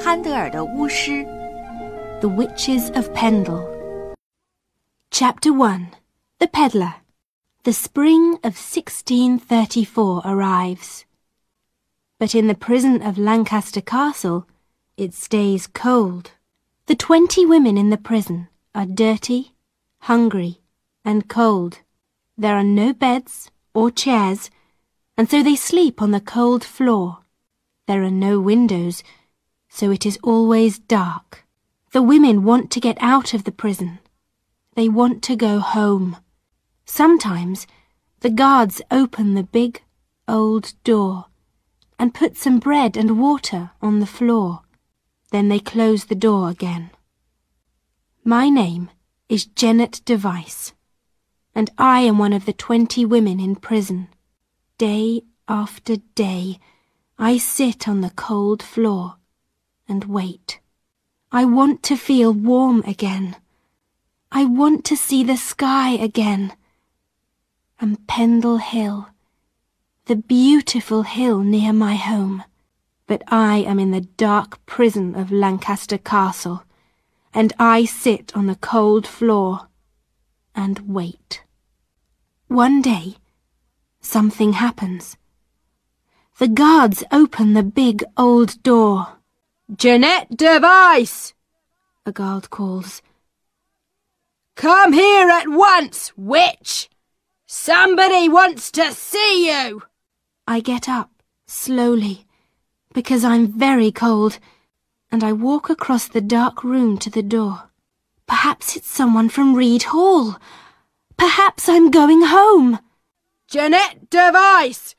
潘德尔的巫师 The Witches of Pendle. Chapter 1 The Peddler. The spring of 1634 arrives. But in the prison of Lancaster Castle, it stays cold. The twenty women in the prison are dirty, hungry, and cold. There are no beds or chairs, and so they sleep on the cold floor. There are no windows, so it is always dark. The women want to get out of the prison. They want to go home. Sometimes the guards open the big, old door and put some bread and water on the floor. Then they close the door again. My name is Jennet Device, and I am one of the twenty women in prison. Day after day, I sit on the cold floor and wait. I want to feel warm again. I want to see the sky again. And Pendle Hill, the beautiful hill near my home. But I am in the dark prison of Lancaster Castle, and I sit on the cold floor and wait. One day, something happens. The guards open the big old door. Jennet Device! A guard calls. Come here at once, witch! Somebody wants to see you! I get up, slowly, because I'm very cold, and I walk across the dark room to the door. Perhaps it's someone from Read Hall. Perhaps I'm going home. Jennet Device!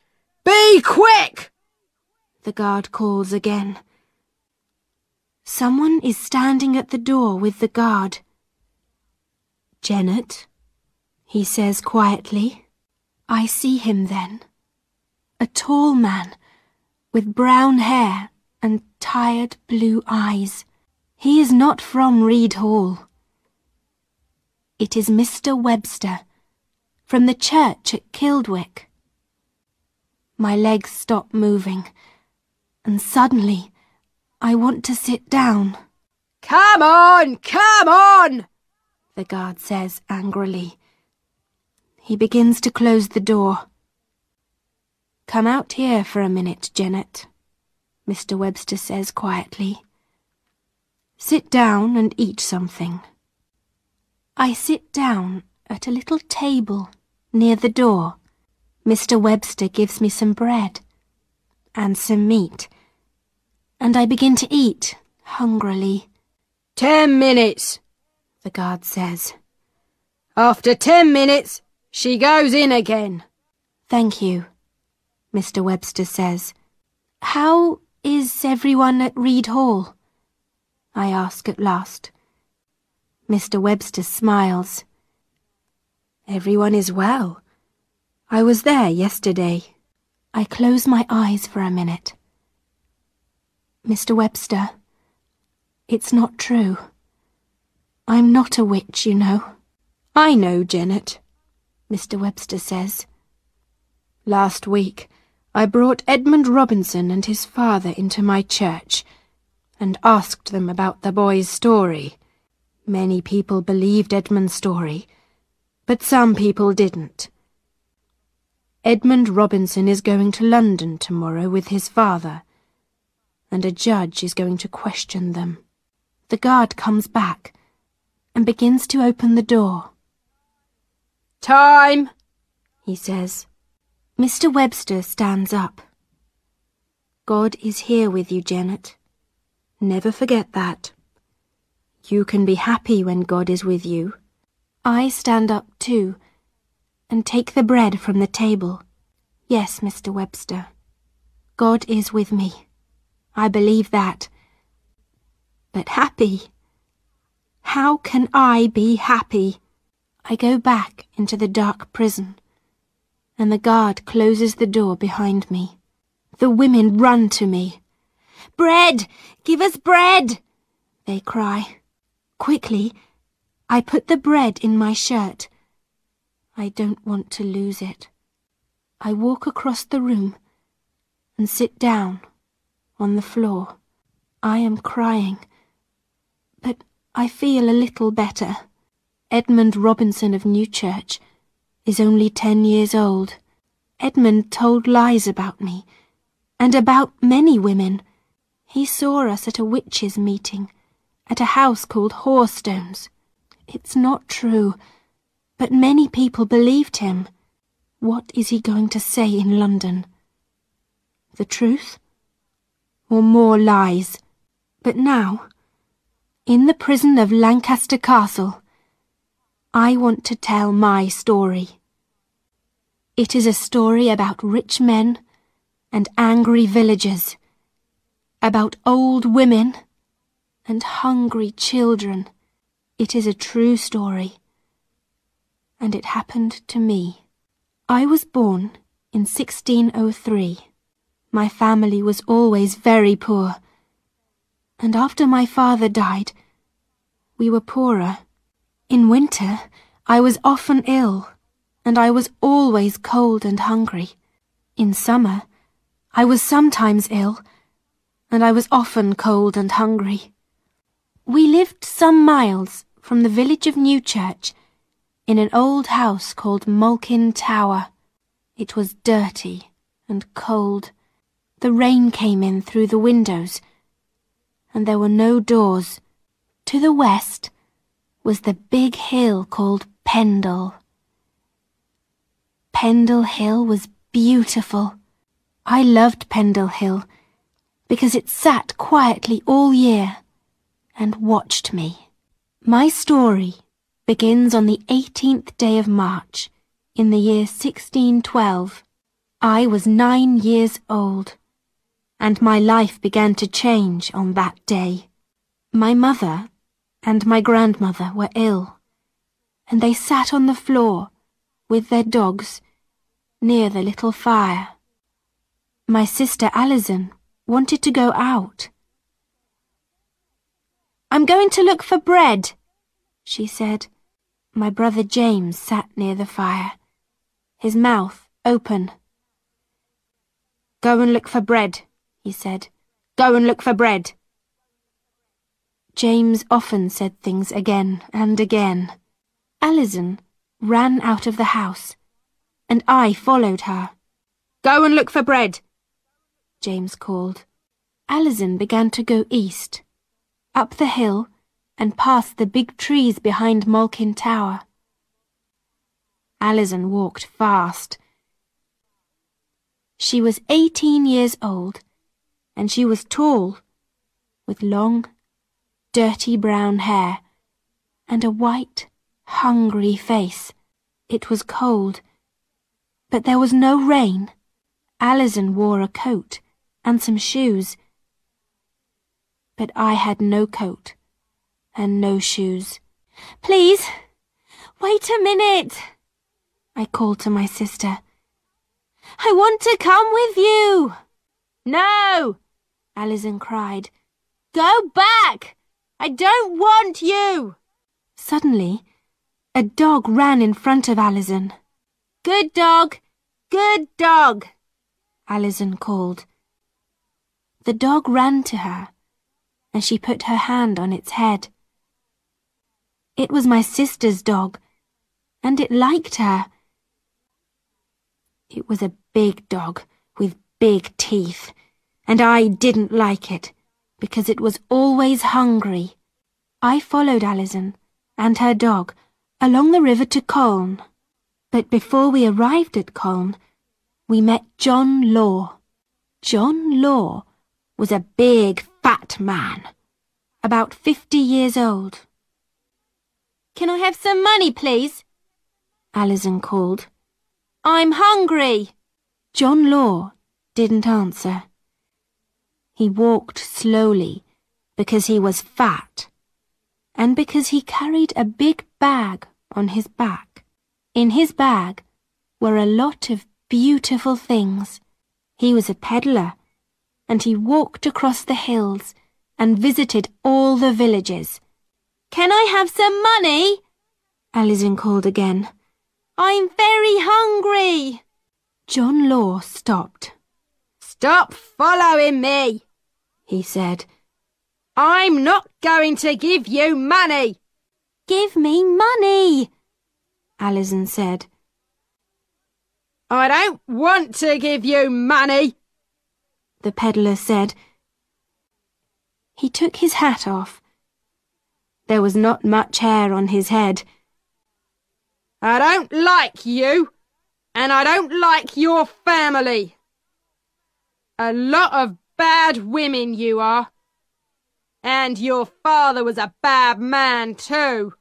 Be quick! The guard calls again. Someone is standing at the door with the guard. Jennet, he says quietly. I see him then. A tall man with brown hair and tired blue eyes. He is not from Read Hall. It is Mr. Webster from the church at Kildwick. My legs stop moving, and suddenly I want to sit down. Come on, come on! The guard says angrily. He begins to close the door. Come out here for a minute, Jennet, Mr. Webster says quietly. Sit down and eat something. I sit down at a little table near the door. Mr. Webster gives me some bread and some meat, and I begin to eat hungrily. Ten minutes, the guard says. After ten minutes, she goes in again. Thank you, Mr. Webster says. How is everyone at Read Hall? I ask at last. Mr. Webster smiles. Everyone is well. I was there yesterday. I close my eyes for a minute. Mr. Webster, it's not true. I'm not a witch, you know. I know, Jennet, Mr. Webster says. Last week, I brought Edmund Robinson and his father into my church and asked them about the boy's story. Many people believed Edmund's story, but some people didn't. Edmund Robinson is going to London tomorrow with his father, and a judge is going to question them. The guard comes back and begins to open the door. Time, he says. Mr. Webster stands up. God is here with you, Jennet. Never forget that. You can be happy when God is with you. I stand up too and take the bread from the table. Yes, Mr. Webster. God is with me. I believe that. But happy? How can I be happy? I go back into the dark prison, and the guard closes the door behind me. The women run to me. Bread! Give us bread! They cry. Quickly, I put the bread in my shirt I don't want to lose it. I walk across the room and sit down on the floor. I am crying, but I feel a little better. Edmund Robinson of Newchurch is only ten years old. Edmund told lies about me, and about many women. He saw us at a witches' meeting, at a house called Horstones. It's not true, but many people believed him. What is he going to say in London? The truth? Or more lies? But now, in the prison of Lancaster Castle, I want to tell my story. It is a story about rich men and angry villagers, about old women and hungry children. It is a true story, and it happened to me. I was born in 1603. My family was always very poor and after my father died, we were poorer. In winter, I was often ill, and I was always cold and hungry. In summer, I was sometimes ill, and I was often cold and hungry. We lived some miles from the village of Newchurch in an old house called Malkin Tower. It was dirty and cold. The rain came in through the windows and there were no doors. To the west was the big hill called Pendle. Pendle Hill was beautiful. I loved Pendle Hill because it sat quietly all year and watched me. My story begins on the 18th day of March in the year 1612. I was nine years old and my life began to change on that day. My mother and my grandmother were ill, and they sat on the floor with their dogs near the little fire. My sister Alison wanted to go out. I'm going to look for bread, she said. My brother James sat near the fire, his mouth open. Go and look for bread, he said. Go and look for bread. James often said things again and again. Alison ran out of the house, and I followed her. Go and look for bread, James called. Alison began to go east, up the hill, and past the big trees behind Malkin Tower. Alison walked fast. She was eighteen years old and she was tall, with long, dirty brown hair, and a white, hungry face. It was cold, but there was no rain. Alison wore a coat and some shoes, but I had no coat and no shoes. Please, wait a minute, I called to my sister. I want to come with you. No, Alison cried. Go back! I don't want you! Suddenly, a dog ran in front of Alison. Good dog! Good dog! Alison called. The dog ran to her, and she put her hand on its head. It was my sister's dog, and it liked her. It was a big dog with big teeth and I didn't like it, because it was always hungry. I followed Alison and her dog along the river to Colne. But before we arrived at Colne, we met John Law. John Law was a big, fat man, about fifty years old. Can I have some money, please? Alison called. I'm hungry. John Law didn't answer. He walked slowly because he was fat and because he carried a big bag on his back. In his bag were a lot of beautiful things. He was a peddler and he walked across the hills and visited all the villages. Can I have some money? Alison called again. I'm very hungry. John Law stopped. Stop following me, he said, I'm not going to give you money. Give me money, Alison said. I don't want to give you money, the peddler said. He took his hat off. There was not much hair on his head. I don't like you, and I don't like your family. A lot of bad women you are. And your father was a bad man too.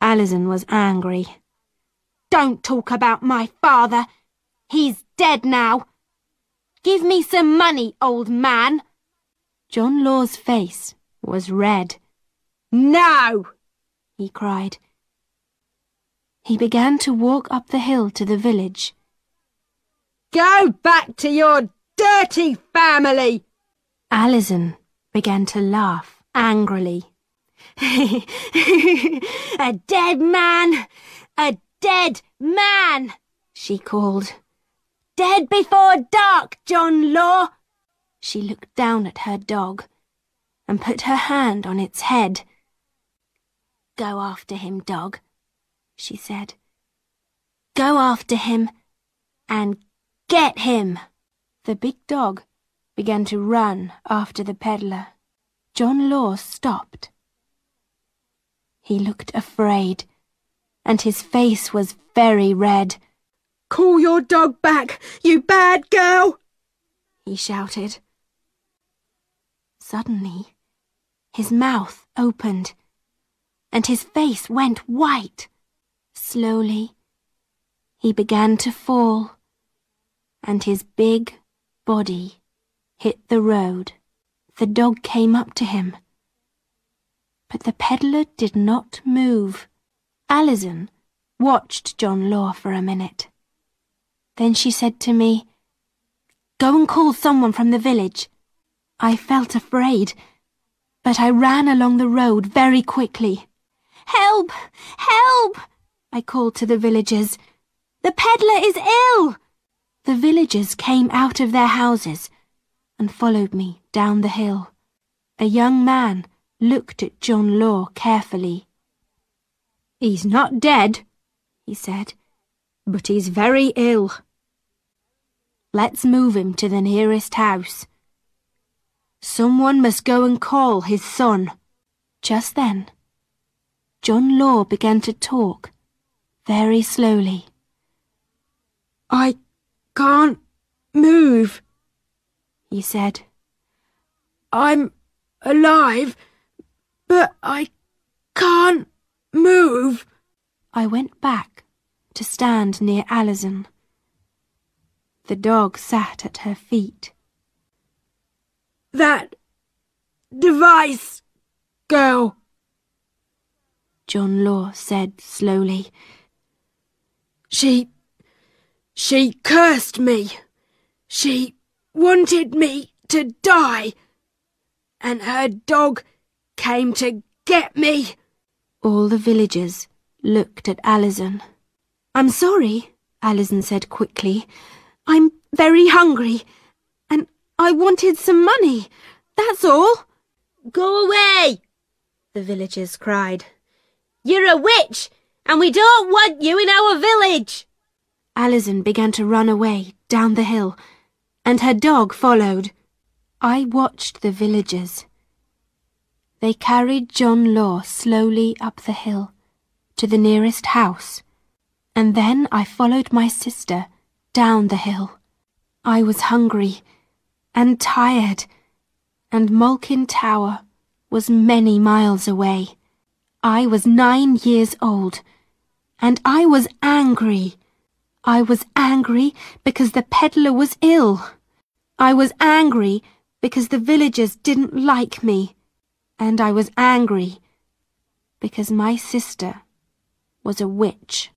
Alison was angry. Don't talk about my father. He's dead now. Give me some money, old man. John Law's face was red. No! he cried. He began to walk up the hill to the village. Go back to your dirty family! Alison began to laugh angrily. a dead man! A dead man! she called. Dead before dark, John Law! She looked down at her dog and put her hand on its head. Go after him, dog, she said. Go after him and get him. The big dog began to run after the peddler. John Law stopped. He looked afraid, and his face was very red. Call your dog back, you bad girl! he shouted. Suddenly, his mouth opened, and his face went white. Slowly, he began to fall, and his big body hit the road. The dog came up to him, but the peddler did not move. Alison watched John Law for a minute. Then she said to me, Go and call someone from the village. I felt afraid, but I ran along the road very quickly. Help! Help! I called to the villagers. The peddler is ill! The villagers came out of their houses and followed me down the hill. A young man looked at John Law carefully. He's not dead, he said, but he's very ill. Let's move him to the nearest house. Someone must go and call his son. Just then, John Law began to talk very slowly. I can't move, he said. I'm alive, but I can't move. I went back to stand near Alison. The dog sat at her feet. That device, girl, John Law said slowly. She. She cursed me. She wanted me to die. And her dog came to get me. All the villagers looked at Alison. I'm sorry, Alison said quickly. I'm very hungry, and I wanted some money. That's all. Go away, the villagers cried. You're a witch, and we don't want you in our village. Alison began to run away down the hill, and her dog followed. I watched the villagers. They carried John Law slowly up the hill to the nearest house, and then I followed my sister down the hill. I was hungry and tired, and Malkin Tower was many miles away. I was nine years old, and I was angry. I was angry because the peddler was ill. I was angry because the villagers didn't like me. And I was angry because my sister was a witch.